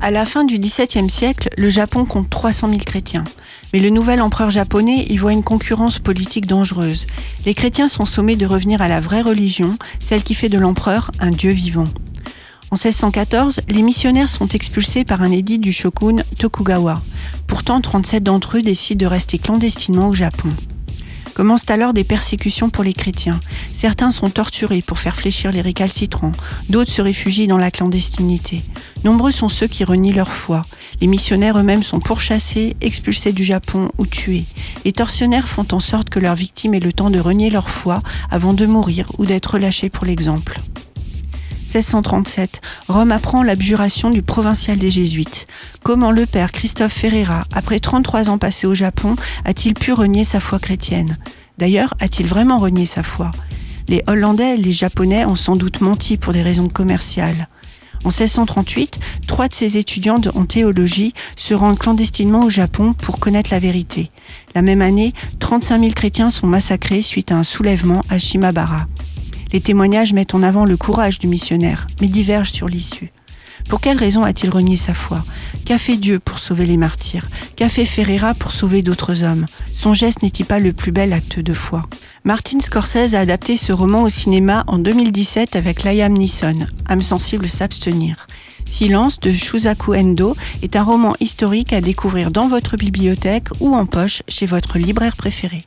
À la fin du XVIIe siècle, le Japon compte 300 000 chrétiens. Mais le nouvel empereur japonais y voit une concurrence politique dangereuse. Les chrétiens sont sommés de revenir à la vraie religion, celle qui fait de l'empereur un dieu vivant. En 1614, les missionnaires sont expulsés par un édit du shogun Tokugawa. Pourtant, 37 d'entre eux décident de rester clandestinement au Japon. Commencent alors des persécutions pour les chrétiens. Certains sont torturés pour faire fléchir les récalcitrants, d'autres se réfugient dans la clandestinité. Nombreux sont ceux qui renient leur foi. Les missionnaires eux-mêmes sont pourchassés, expulsés du Japon ou tués. Les tortionnaires font en sorte que leurs victimes aient le temps de renier leur foi avant de mourir ou d'être relâchés pour l'exemple. 1637, Rome apprend l'abjuration du provincial des Jésuites. Comment le père Christophe Ferreira, après 33 ans passés au Japon, a-t-il pu renier sa foi chrétienne? D'ailleurs, a-t-il vraiment renié sa foi? Les Hollandais les Japonais ont sans doute menti pour des raisons commerciales. En 1638, trois de ses étudiants en théologie se rendent clandestinement au Japon pour connaître la vérité. La même année, 35 000 chrétiens sont massacrés suite à un soulèvement à Shimabara. Les témoignages mettent en avant le courage du missionnaire, mais divergent sur l'issue. Pour quelle raison a-t-il renié sa foi? Qu'a fait Dieu pour sauver les martyrs? Qu'a fait Ferreira pour sauver d'autres hommes? Son geste n'est-il pas le plus bel acte de foi? Martin Scorsese a adapté ce roman au cinéma en 2017 avec Liam Neeson, âme sensible s'abstenir. Silence de Shusaku Endo est un roman historique à découvrir dans votre bibliothèque ou en poche chez votre libraire préféré.